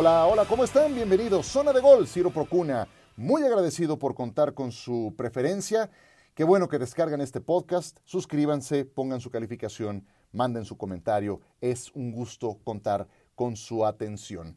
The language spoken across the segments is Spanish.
Hola, hola, ¿cómo están? Bienvenidos. Zona de Gol, Ciro Procuna. Muy agradecido por contar con su preferencia. Qué bueno que descargan este podcast. Suscríbanse, pongan su calificación, manden su comentario. Es un gusto contar con su atención.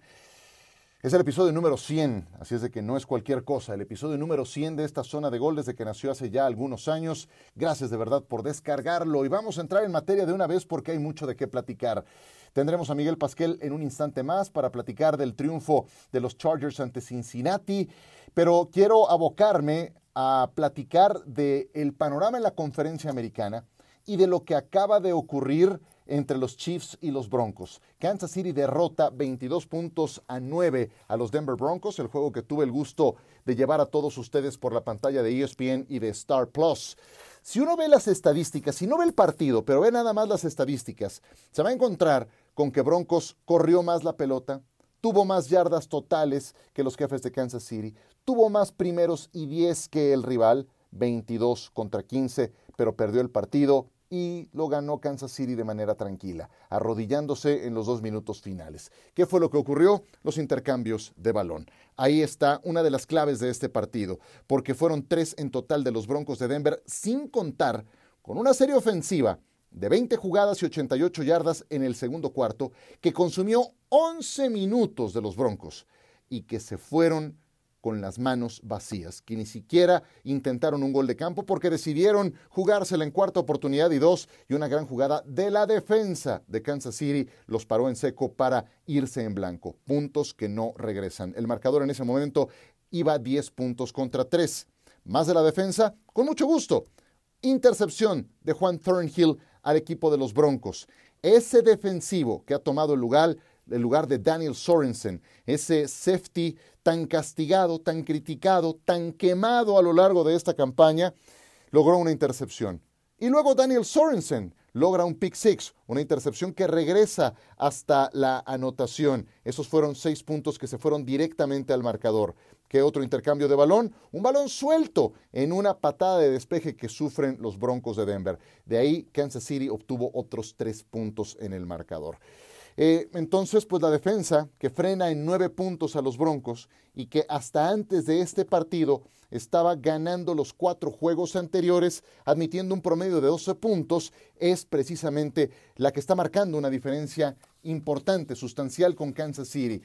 Es el episodio número 100, así es de que no es cualquier cosa. El episodio número 100 de esta zona de gol desde que nació hace ya algunos años. Gracias de verdad por descargarlo y vamos a entrar en materia de una vez porque hay mucho de qué platicar. Tendremos a Miguel Pasquel en un instante más para platicar del triunfo de los Chargers ante Cincinnati, pero quiero abocarme a platicar del panorama en la conferencia americana y de lo que acaba de ocurrir entre los Chiefs y los Broncos. Kansas City derrota 22 puntos a 9 a los Denver Broncos, el juego que tuve el gusto de llevar a todos ustedes por la pantalla de ESPN y de Star Plus. Si uno ve las estadísticas, si no ve el partido, pero ve nada más las estadísticas, se va a encontrar con que Broncos corrió más la pelota, tuvo más yardas totales que los jefes de Kansas City, tuvo más primeros y 10 que el rival, 22 contra 15, pero perdió el partido y lo ganó Kansas City de manera tranquila, arrodillándose en los dos minutos finales. ¿Qué fue lo que ocurrió? Los intercambios de balón. Ahí está una de las claves de este partido, porque fueron tres en total de los Broncos de Denver, sin contar con una serie ofensiva de 20 jugadas y 88 yardas en el segundo cuarto, que consumió 11 minutos de los Broncos y que se fueron con las manos vacías, que ni siquiera intentaron un gol de campo porque decidieron jugársela en cuarta oportunidad y dos, y una gran jugada de la defensa de Kansas City los paró en seco para irse en blanco. Puntos que no regresan. El marcador en ese momento iba 10 puntos contra 3. Más de la defensa, con mucho gusto. Intercepción de Juan Thornhill al equipo de los Broncos. Ese defensivo que ha tomado el lugar, el lugar de Daniel Sorensen, ese safety tan castigado, tan criticado, tan quemado a lo largo de esta campaña, logró una intercepción. Y luego Daniel Sorensen logra un pick six, una intercepción que regresa hasta la anotación. Esos fueron seis puntos que se fueron directamente al marcador. ¿Qué otro intercambio de balón? Un balón suelto en una patada de despeje que sufren los Broncos de Denver. De ahí Kansas City obtuvo otros tres puntos en el marcador. Eh, entonces, pues la defensa que frena en nueve puntos a los Broncos y que hasta antes de este partido estaba ganando los cuatro juegos anteriores, admitiendo un promedio de 12 puntos, es precisamente la que está marcando una diferencia importante, sustancial con Kansas City.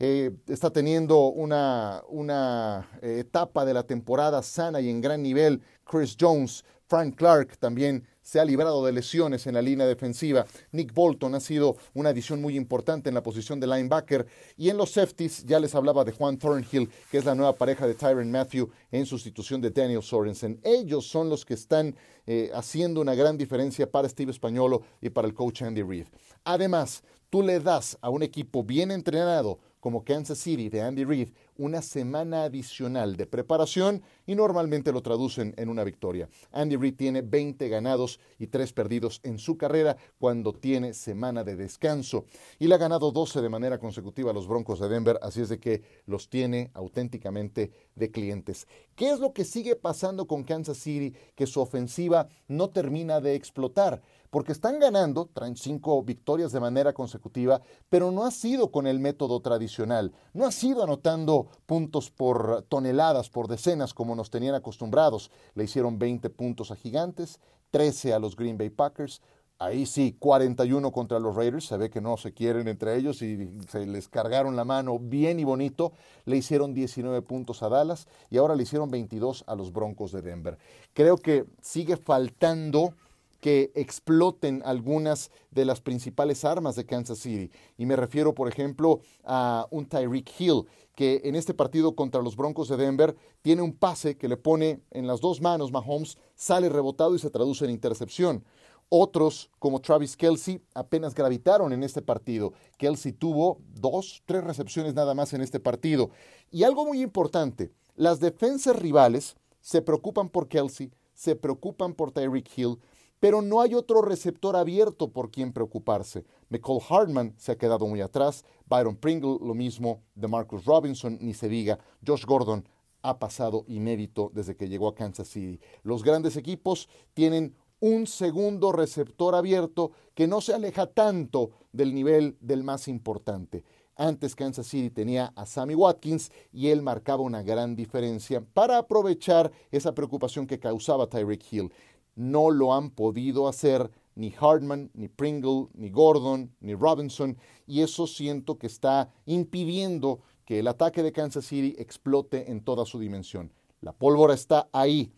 Eh, está teniendo una, una eh, etapa de la temporada sana y en gran nivel. Chris Jones, Frank Clark también se ha librado de lesiones en la línea defensiva. Nick Bolton ha sido una adición muy importante en la posición de linebacker. Y en los safeties ya les hablaba de Juan Thornhill, que es la nueva pareja de Tyron Matthew en sustitución de Daniel Sorensen. Ellos son los que están eh, haciendo una gran diferencia para Steve Españolo y para el coach Andy Reid. Además, tú le das a un equipo bien entrenado, como Kansas City de Andy Reid una semana adicional de preparación y normalmente lo traducen en una victoria. Andy Reid tiene 20 ganados y 3 perdidos en su carrera cuando tiene semana de descanso y le ha ganado 12 de manera consecutiva a los Broncos de Denver, así es de que los tiene auténticamente de clientes. ¿Qué es lo que sigue pasando con Kansas City que su ofensiva no termina de explotar? Porque están ganando, traen cinco victorias de manera consecutiva, pero no ha sido con el método tradicional, no ha sido anotando puntos por toneladas, por decenas, como nos tenían acostumbrados. Le hicieron 20 puntos a Gigantes, 13 a los Green Bay Packers, Ahí sí, 41 contra los Raiders, se ve que no se quieren entre ellos y se les cargaron la mano bien y bonito. Le hicieron 19 puntos a Dallas y ahora le hicieron 22 a los Broncos de Denver. Creo que sigue faltando que exploten algunas de las principales armas de Kansas City. Y me refiero, por ejemplo, a un Tyreek Hill, que en este partido contra los Broncos de Denver tiene un pase que le pone en las dos manos Mahomes, sale rebotado y se traduce en intercepción. Otros, como Travis Kelsey, apenas gravitaron en este partido. Kelsey tuvo dos, tres recepciones nada más en este partido. Y algo muy importante, las defensas rivales se preocupan por Kelsey, se preocupan por Tyreek Hill, pero no hay otro receptor abierto por quien preocuparse. McCall Hartman se ha quedado muy atrás, Byron Pringle lo mismo, de Marcus Robinson ni se diga, Josh Gordon ha pasado inédito desde que llegó a Kansas City. Los grandes equipos tienen un segundo receptor abierto que no se aleja tanto del nivel del más importante. Antes Kansas City tenía a Sammy Watkins y él marcaba una gran diferencia para aprovechar esa preocupación que causaba Tyreek Hill. No lo han podido hacer ni Hartman, ni Pringle, ni Gordon, ni Robinson, y eso siento que está impidiendo que el ataque de Kansas City explote en toda su dimensión. La pólvora está ahí.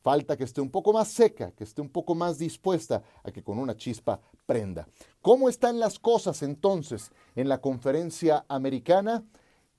Falta que esté un poco más seca, que esté un poco más dispuesta a que con una chispa prenda. ¿Cómo están las cosas entonces en la conferencia americana?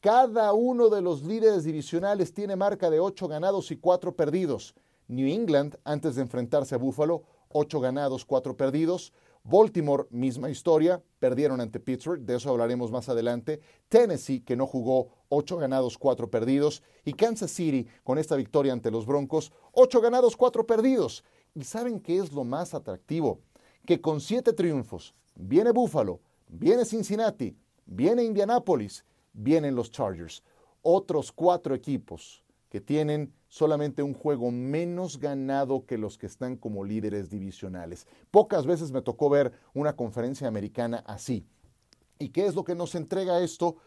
Cada uno de los líderes divisionales tiene marca de 8 ganados y 4 perdidos. New England, antes de enfrentarse a Buffalo, 8 ganados, 4 perdidos. Baltimore, misma historia, perdieron ante Pittsburgh, de eso hablaremos más adelante. Tennessee, que no jugó, 8 ganados, 4 perdidos. Y Kansas City, con esta victoria ante los Broncos, 8 ganados, 4 perdidos. ¿Y saben qué es lo más atractivo? Que con 7 triunfos, viene Buffalo, viene Cincinnati, viene Indianapolis, vienen los Chargers. Otros 4 equipos que tienen solamente un juego menos ganado que los que están como líderes divisionales. Pocas veces me tocó ver una conferencia americana así. ¿Y qué es lo que nos entrega esto?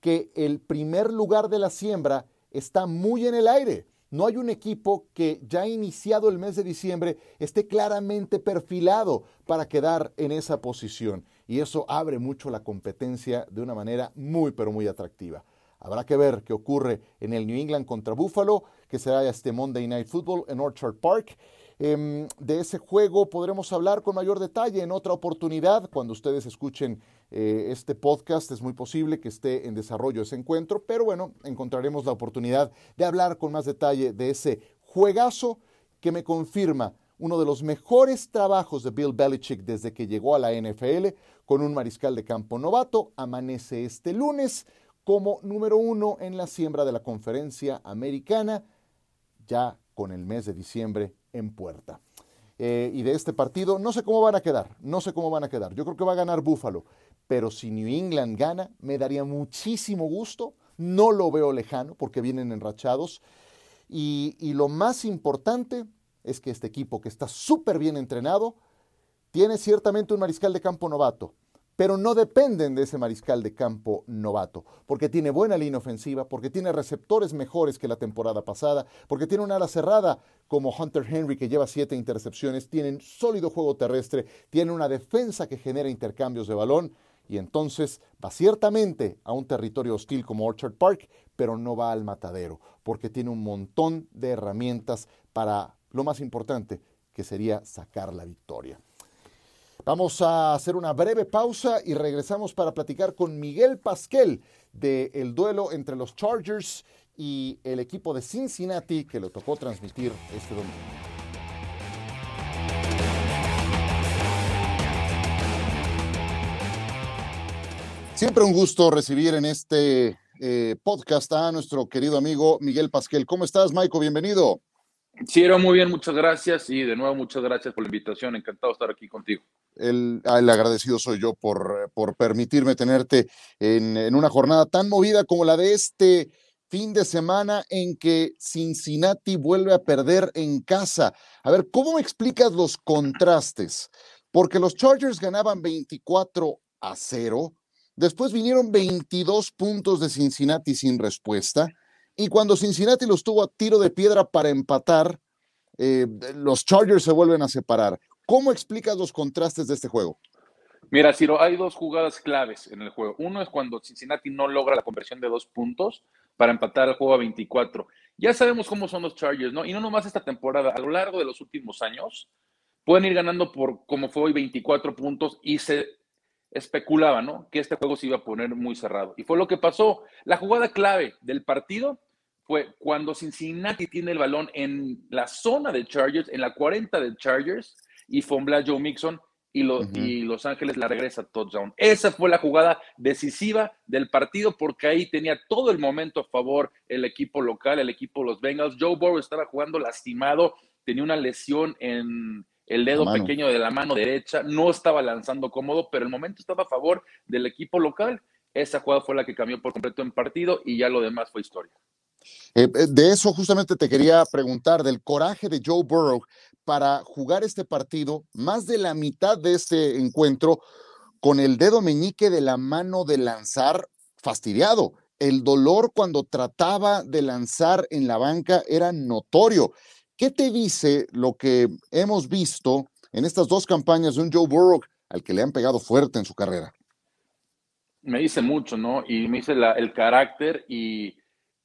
Que el primer lugar de la siembra está muy en el aire. No hay un equipo que ya iniciado el mes de diciembre esté claramente perfilado para quedar en esa posición. Y eso abre mucho la competencia de una manera muy, pero muy atractiva. Habrá que ver qué ocurre en el New England contra Buffalo, que será este Monday Night Football en Orchard Park. Em, de ese juego podremos hablar con mayor detalle en otra oportunidad. Cuando ustedes escuchen eh, este podcast, es muy posible que esté en desarrollo ese encuentro, pero bueno, encontraremos la oportunidad de hablar con más detalle de ese juegazo que me confirma uno de los mejores trabajos de Bill Belichick desde que llegó a la NFL con un mariscal de campo novato. Amanece este lunes como número uno en la siembra de la conferencia americana, ya con el mes de diciembre en puerta. Eh, y de este partido, no sé cómo van a quedar, no sé cómo van a quedar. Yo creo que va a ganar Buffalo, pero si New England gana, me daría muchísimo gusto. No lo veo lejano porque vienen enrachados. Y, y lo más importante es que este equipo, que está súper bien entrenado, tiene ciertamente un mariscal de campo novato, pero no dependen de ese mariscal de campo novato, porque tiene buena línea ofensiva, porque tiene receptores mejores que la temporada pasada, porque tiene una ala cerrada como Hunter Henry que lleva siete intercepciones, tienen sólido juego terrestre, tiene una defensa que genera intercambios de balón y entonces va ciertamente a un territorio hostil como Orchard Park, pero no va al matadero, porque tiene un montón de herramientas para lo más importante, que sería sacar la victoria. Vamos a hacer una breve pausa y regresamos para platicar con Miguel Pasquel del duelo entre los Chargers y el equipo de Cincinnati que le tocó transmitir este domingo. Siempre un gusto recibir en este eh, podcast a nuestro querido amigo Miguel Pasquel. ¿Cómo estás, Maiko? Bienvenido. Era muy bien, muchas gracias y de nuevo muchas gracias por la invitación. Encantado de estar aquí contigo. El, el, agradecido soy yo por, por permitirme tenerte en, en, una jornada tan movida como la de este fin de semana en que Cincinnati vuelve a perder en casa. A ver, ¿cómo explicas los contrastes? Porque los Chargers ganaban 24 a 0, después vinieron 22 puntos de Cincinnati sin respuesta, y cuando Cincinnati los tuvo a tiro de piedra para empatar, eh, los Chargers se vuelven a separar. ¿Cómo explicas los contrastes de este juego? Mira, Ciro, hay dos jugadas claves en el juego. Uno es cuando Cincinnati no logra la conversión de dos puntos para empatar el juego a 24. Ya sabemos cómo son los Chargers, ¿no? Y no nomás esta temporada, a lo largo de los últimos años, pueden ir ganando por, como fue hoy, 24 puntos y se especulaba, ¿no? Que este juego se iba a poner muy cerrado. Y fue lo que pasó. La jugada clave del partido fue cuando Cincinnati tiene el balón en la zona de Chargers, en la 40 de Chargers, y fombla Joe Mixon y, y, Los Ángeles la regresa a touchdown. Esa fue la jugada decisiva del partido porque ahí tenía todo el momento a favor el equipo local, el equipo de los Bengals. Joe Burrow estaba jugando lastimado, tenía una lesión en el dedo pequeño de la mano derecha, no estaba lanzando cómodo, pero el momento estaba a favor del equipo local. Esa jugada fue la que cambió por completo en partido y ya lo demás fue historia. Eh, eh, de eso justamente te quería preguntar, del coraje de Joe Burrow para jugar este partido, más de la mitad de este encuentro, con el dedo meñique de la mano de lanzar, fastidiado. El dolor cuando trataba de lanzar en la banca era notorio. ¿Qué te dice lo que hemos visto en estas dos campañas de un Joe Burrow al que le han pegado fuerte en su carrera? Me dice mucho, ¿no? Y me dice el carácter y,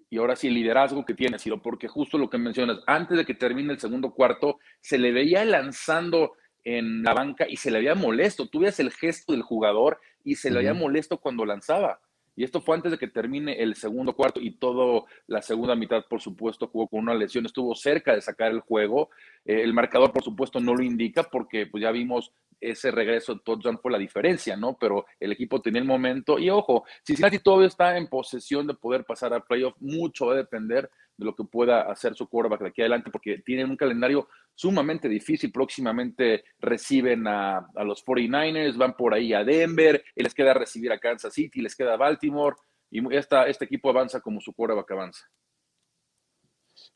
y ahora sí el liderazgo que tiene, Ciro, porque justo lo que mencionas, antes de que termine el segundo cuarto, se le veía lanzando en la banca y se le veía molesto. Tú veías el gesto del jugador y se le veía molesto cuando lanzaba. Y esto fue antes de que termine el segundo cuarto y toda la segunda mitad, por supuesto, jugó con una lesión, estuvo cerca de sacar el juego. Eh, el marcador, por supuesto, no lo indica porque pues, ya vimos ese regreso de touchdown fue la diferencia, ¿no? Pero el equipo tenía el momento. Y ojo, Cincinnati todavía está en posesión de poder pasar a playoff. Mucho va a depender de lo que pueda hacer su quarterback de aquí adelante, porque tienen un calendario sumamente difícil. Próximamente reciben a, los 49ers, van por ahí a Denver, les queda recibir a Kansas City, les queda Baltimore, y esta, este equipo avanza como su quarterback avanza.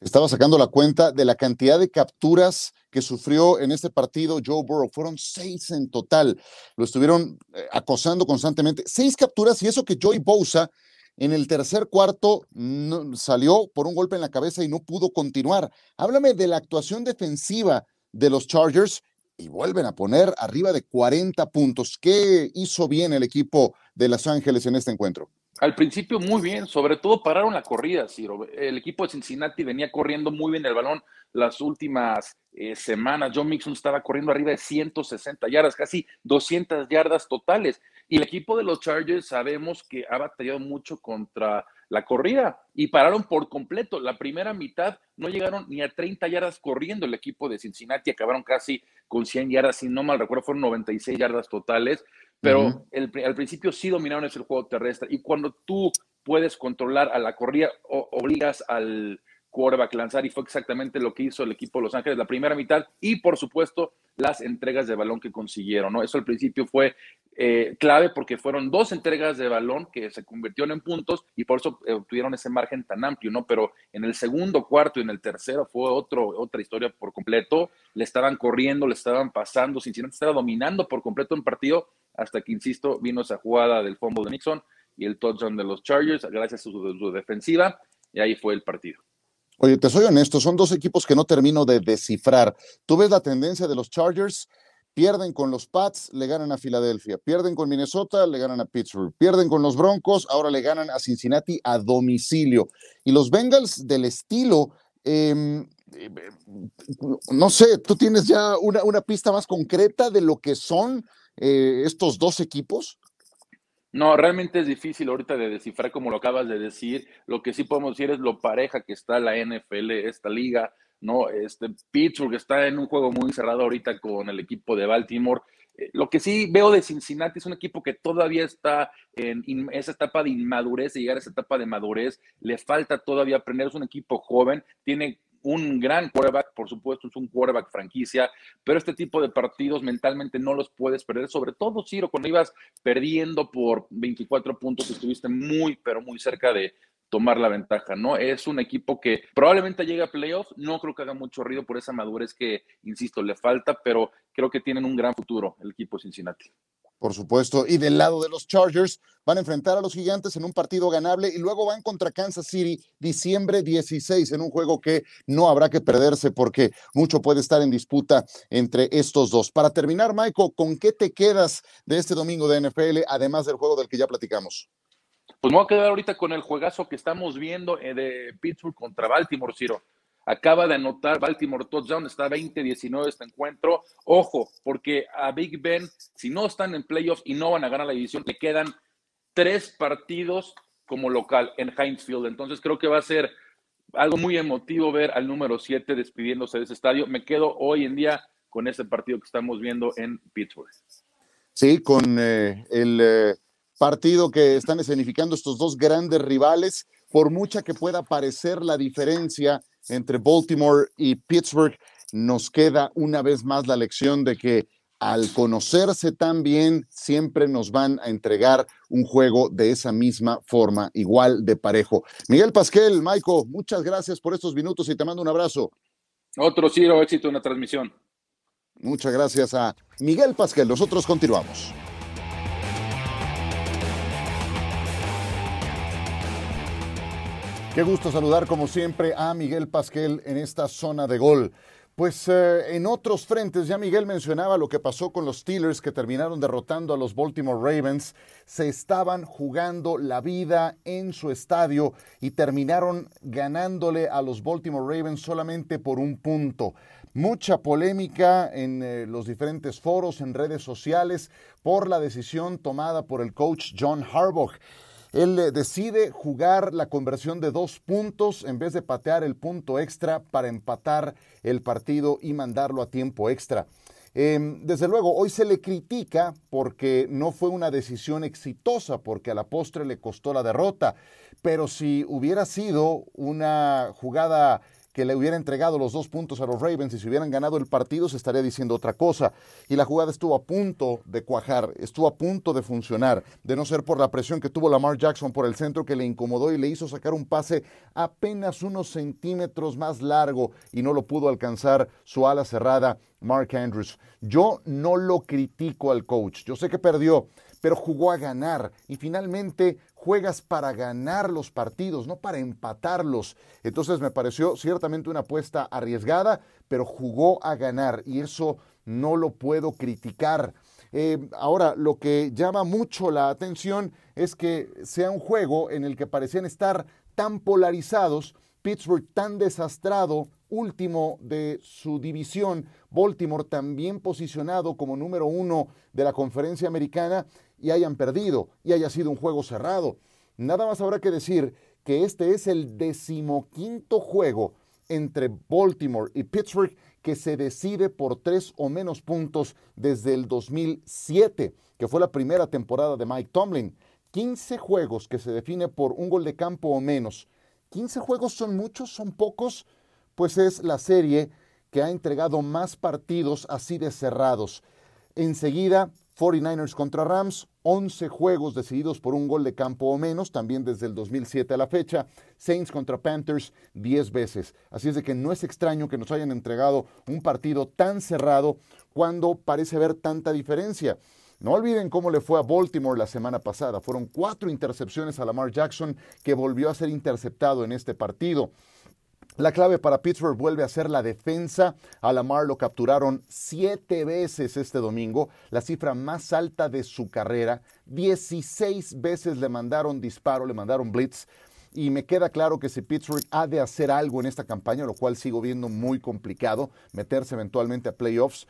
Estaba sacando la cuenta de la cantidad de capturas que sufrió en este partido Joe Burrow. Fueron seis en total. Lo estuvieron eh, acosando constantemente. Seis capturas y eso que Joey Bosa en el tercer cuarto salió por un golpe en la cabeza y no pudo continuar. Háblame de la actuación defensiva de los Chargers y vuelven a poner arriba de 40 puntos. ¿Qué hizo bien el equipo de Los Ángeles en este encuentro? Al principio muy bien, sobre todo pararon la corrida, Ciro. El equipo de Cincinnati venía corriendo muy bien el balón las últimas eh, semanas. John Mixon estaba corriendo arriba de 160 yardas, casi 200 yardas totales. Y el equipo de los Chargers sabemos que ha batallado mucho contra la corrida y pararon por completo. La primera mitad no llegaron ni a 30 yardas corriendo el equipo de Cincinnati, acabaron casi con 100 yardas, si no mal recuerdo, fueron 96 yardas totales pero al principio sí dominaron ese juego terrestre. Y cuando tú puedes controlar a la corrida, obligas al quarterback lanzar, y fue exactamente lo que hizo el equipo de Los Ángeles la primera mitad, y por supuesto las entregas de balón que consiguieron, ¿no? Eso al principio fue eh, clave porque fueron dos entregas de balón que se convirtieron en puntos y por eso eh, obtuvieron ese margen tan amplio, ¿no? Pero en el segundo cuarto y en el tercero fue otro, otra historia por completo. Le estaban corriendo, le estaban pasando, Cincinnati estaba dominando por completo un partido hasta que, insisto, vino esa jugada del fumble de Nixon y el touchdown de los Chargers, gracias a su, defensiva, y ahí fue el partido. Oye, te soy honesto, son dos equipos que no termino de descifrar. Tú ves la tendencia de los Chargers, pierden con los Pats, le ganan a Filadelfia, pierden con Minnesota, le ganan a Pittsburgh, pierden con los Broncos, ahora le ganan a Cincinnati a domicilio. Y los Bengals del estilo, em, eh, no sé, tú tienes ya una, una pista más concreta de lo que son eh, estos dos equipos? No, realmente es difícil ahorita de descifrar como lo acabas de decir. Lo que sí podemos decir es lo pareja que está la NFL, esta liga, ¿no? Este Pittsburgh está en un juego muy cerrado ahorita con el equipo de Baltimore. Eh, lo que sí veo de Cincinnati es un equipo que todavía está en esa etapa de inmadurez, de llegar a esa etapa de madurez. Le falta todavía aprender. Es un equipo joven, tiene un gran quarterback, por supuesto, es un quarterback franquicia, pero este tipo de partidos mentalmente no los puedes perder, sobre todo, Ciro, cuando ibas perdiendo por 24 puntos, estuviste muy, pero muy cerca de tomar la ventaja, ¿no? Es un equipo que probablemente llegue a playoffs, no creo que haga mucho ruido por esa madurez que, insisto, le falta, pero creo que tienen un gran futuro el equipo Cincinnati por supuesto. Y del lado de los Chargers, van a enfrentar a los Gigantes en un partido ganable y luego van contra Kansas City diciembre 16 en un juego que no habrá que perderse porque mucho puede estar en disputa entre estos dos. Para terminar, Michael, ¿con qué te quedas de este domingo de NFL, además del juego del que ya platicamos? Pues me voy a quedar ahorita con el juegazo que estamos viendo eh, de Pittsburgh contra Baltimore, Ciro. Acaba de anotar Baltimore touchdown, está 20-19 este encuentro. Ojo, porque a Big Ben, si no están en playoffs y no van a ganar la división, le quedan tres partidos como local en Heinz Field. Entonces creo que va a ser algo muy emotivo ver al número 7 despidiéndose de ese estadio. Me quedo hoy en día con ese partido que estamos viendo en Pittsburgh. Sí, con eh, el eh, partido que están escenificando estos dos grandes rivales, por mucha que pueda parecer la diferencia entre Baltimore y Pittsburgh, nos queda una vez más la lección de que al conocerse tan bien, siempre nos van a entregar un juego de esa misma forma, igual de parejo. Miguel Pasquel, Maico, muchas gracias por estos minutos y te mando un abrazo. Otro Ciro, éxito en la transmisión. Muchas gracias a Miguel Pasquel. Nosotros continuamos. Qué gusto saludar como siempre a Miguel Pasquel en esta zona de gol. Pues eh, en otros frentes, ya Miguel mencionaba lo que pasó con los Steelers que terminaron derrotando a los Baltimore Ravens. Se estaban jugando la vida en su estadio y terminaron ganándole a los Baltimore Ravens solamente por un punto. Mucha polémica en eh, los diferentes foros, en redes sociales, por la decisión tomada por el coach John Harbaugh. Él eh, decide jugar la conversión de dos puntos en vez de patear el punto extra para empatar el partido y mandarlo a tiempo extra. Em, desde luego, hoy se le critica porque no fue una decisión exitosa, porque a la postre le costó la derrota, pero si hubiera sido una jugada que le hubiera entregado los dos puntos a los Ravens y si hubieran ganado el partido se estaría diciendo otra cosa. Y la jugada estuvo a punto de cuajar, estuvo a punto de funcionar, de no ser por la presión que tuvo Lamar Jackson por el centro que le incomodó y le hizo sacar un pase apenas unos centímetros más largo y no lo pudo alcanzar su ala cerrada Mark Andrews. Yo no lo critico al coach, yo sé que perdió, pero jugó a ganar y finalmente juegas para ganar los partidos, no para empatarlos. Entonces me pareció ciertamente una apuesta arriesgada, pero jugó a ganar y eso no lo puedo criticar. Eh, ahora, lo que llama mucho la atención es que sea un juego en el que parecían estar tan polarizados, Pittsburgh tan desastrado, último de su división, Baltimore también posicionado como número uno de la conferencia americana y hayan perdido y haya sido un juego cerrado. Nada más habrá que decir que este es el decimoquinto juego entre Baltimore y Pittsburgh que se decide por tres o menos puntos desde el 2007, que fue la primera temporada de Mike Tomlin. 15 juegos que se define por un gol de campo o menos. 15 juegos son muchos, son pocos, pues es la serie que ha entregado más partidos así de cerrados. Enseguida, 49ers contra Rams, 11 juegos decididos por un gol de campo o menos, también desde el 2007 a la fecha. Saints contra Panthers, 10 veces. Así es de que no es extraño que nos hayan entregado un partido tan cerrado cuando parece haber tanta diferencia. No olviden cómo le fue a Baltimore la semana pasada. Fueron cuatro intercepciones a Lamar Jackson que volvió a ser interceptado en este partido. La clave para Pittsburgh vuelve a ser la defensa. A Lamar lo capturaron siete veces este domingo, la cifra más alta de su carrera. Dieciséis veces le mandaron disparo, le mandaron blitz. Y me queda claro que si Pittsburgh ha de hacer algo en esta campaña, lo cual sigo viendo muy complicado, meterse eventualmente a playoffs,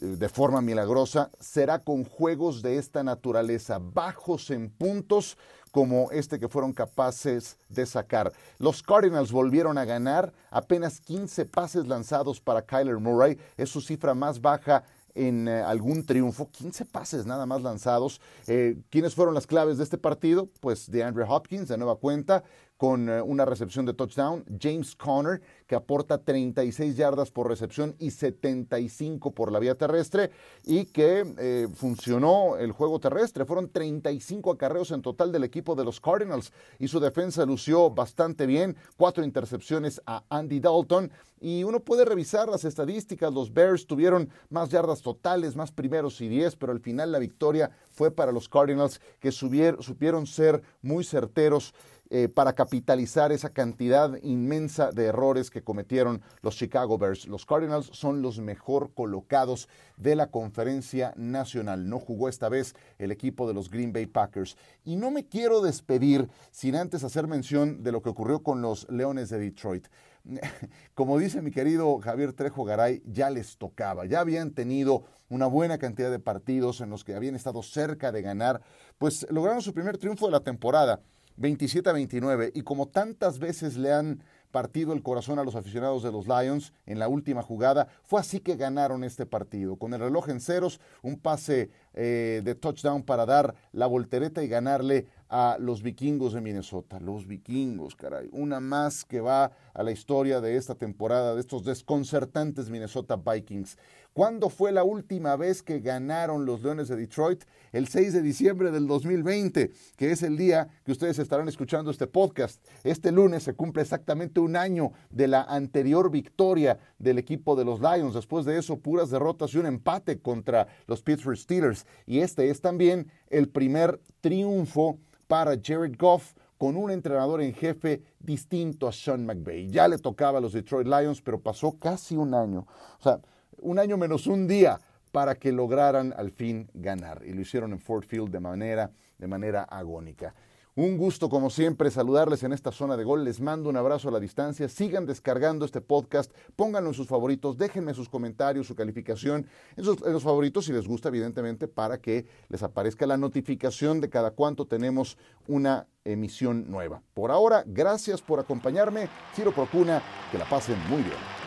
de forma milagrosa será con juegos de esta naturaleza, bajos en puntos como este que fueron capaces de sacar. Los Cardinals volvieron a ganar, apenas 15 pases lanzados para Kyler Murray, es su cifra más baja en eh, algún triunfo, 15 pases nada más lanzados. Eh, ¿Quiénes fueron las claves de este partido? Pues de Andrew Hopkins, de nueva cuenta, con eh, una recepción de touchdown. James Conner, que aporta 36 yardas por recepción y 75 por la vía terrestre, y que funcionó el juego terrestre. Fueron 35 acarreos en total del equipo de los Cardinals y su defensa lució bastante bien. Cuatro intercepciones a Andy Dalton. Y uno puede revisar las estadísticas. Los Bears tuvieron más yardas totales, más primeros y 10, pero al final la victoria fue para los Cardinals que supieron ser muy certeros eh, para capitalizar esa cantidad inmensa de errores que cometieron los Chicago Bears. Los Cardinals son los mejor colocados de la conferencia nacional. No jugó esta vez el equipo de los Green Bay Packers. Y no me quiero despedir sin antes hacer mención de lo que ocurrió con los Leones de Detroit. Como dice mi querido Javier Trejo Garay, ya les tocaba, ya habían tenido una buena cantidad de partidos en los que habían estado cerca de ganar, pues lograron su primer triunfo de la temporada 27 a 29. Y como tantas veces le han partido el corazón a los aficionados de los Lions en la última jugada, fue así que ganaron este partido. Con el reloj en ceros, un pase eh, de touchdown para dar la voltereta y ganarle a los vikingos de Minnesota. Los vikingos, caray. Una más que va a la historia de esta temporada, de estos desconcertantes Minnesota Vikings. ¿Cuándo fue la última vez que ganaron los Leones de Detroit? El 6 de diciembre del 2020, que es el día que ustedes estarán escuchando este podcast. Este lunes se cumple exactamente un año de la anterior victoria del equipo de los Lions. Después de eso, puras derrotas y un empate contra los Pittsburgh Steelers. Y este es también el primer triunfo para Jared Goff con un entrenador en jefe distinto a Sean McVay. Ya le tocaba a los Detroit Lions, pero pasó casi un año. O sea, un año menos un día para que lograran al fin ganar. Y lo hicieron en Ford Field de manera, de manera agónica. Un gusto, como siempre, saludarles en esta zona de gol. Les mando un abrazo a la distancia. Sigan descargando este podcast. Pónganlo en sus favoritos. Déjenme sus comentarios, su calificación en, en, los favoritos si les gusta, evidentemente, para que les aparezca la notificación de cada cuánto tenemos una emisión nueva. Por ahora, gracias por acompañarme. Ciro Procuna, que la pasen muy bien.